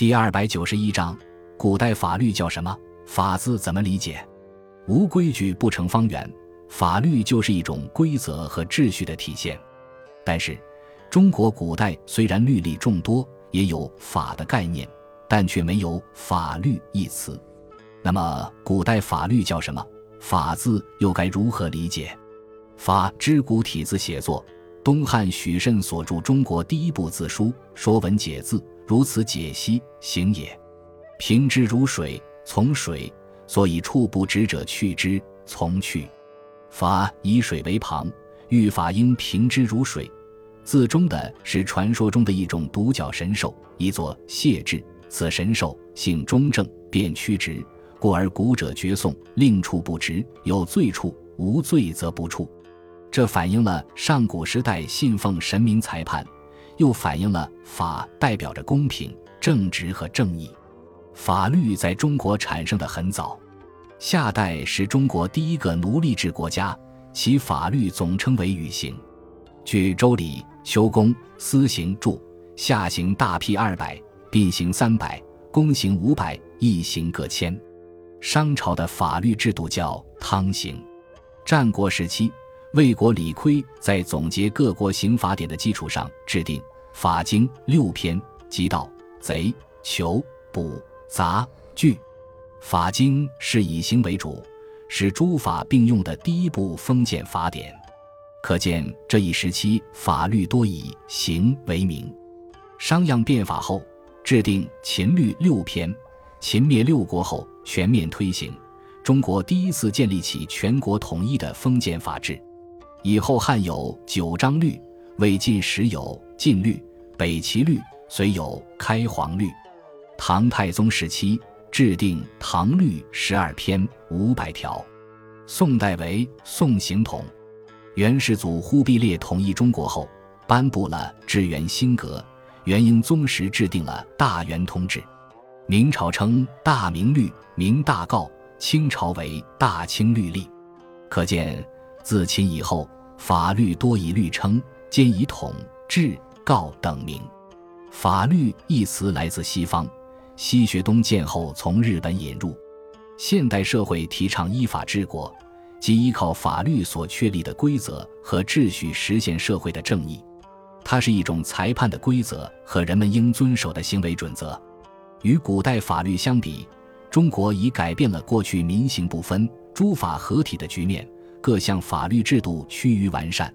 第二百九十一章，古代法律叫什么？法字怎么理解？无规矩不成方圆，法律就是一种规则和秩序的体现。但是，中国古代虽然律例众多，也有法的概念，但却没有法律一词。那么，古代法律叫什么？法字又该如何理解？法之古体字写作，东汉许慎所著中国第一部字书《说文解字》，如此解析：行也，平之如水，从水，所以处不直者去之，从去。法以水为旁，欲法应平之如水。字中的是传说中的一种独角神兽，一作谢志。此神兽性中正，便曲直，故而古者绝颂，令处不直，有罪处，无罪则不处。这反映了上古时代信奉神明裁判，又反映了法代表着公平、正直和正义。法律在中国产生的很早，夏代是中国第一个奴隶制国家，其法律总称为禹刑。据《周礼·修公私刑注》，夏刑大辟二百，并刑三百，公刑五百，一刑各千。商朝的法律制度叫汤刑。战国时期。魏国李悝在总结各国刑法典的基础上，制定法经六篇，即盗、贼、囚、捕、杂、拒。法经是以刑为主，是诸法并用的第一部封建法典。可见这一时期法律多以刑为名。商鞅变法后，制定秦律六篇。秦灭六国后，全面推行，中国第一次建立起全国统一的封建法制。以后汉有九章律，魏晋时有晋律，北齐律，虽有开皇律。唐太宗时期制定唐律十二篇五百条。宋代为宋刑统。元世祖忽必烈统一中国后，颁布了至元新格。元英宗时制定了大元通制。明朝称大明律、明大诰，清朝为大清律例。可见。自秦以后，法律多以律称，兼以统、制、告等名。法律一词来自西方，西学东渐后从日本引入。现代社会提倡依法治国，即依靠法律所确立的规则和秩序实现社会的正义。它是一种裁判的规则和人们应遵守的行为准则。与古代法律相比，中国已改变了过去民刑不分、诸法合体的局面。各项法律制度趋于完善。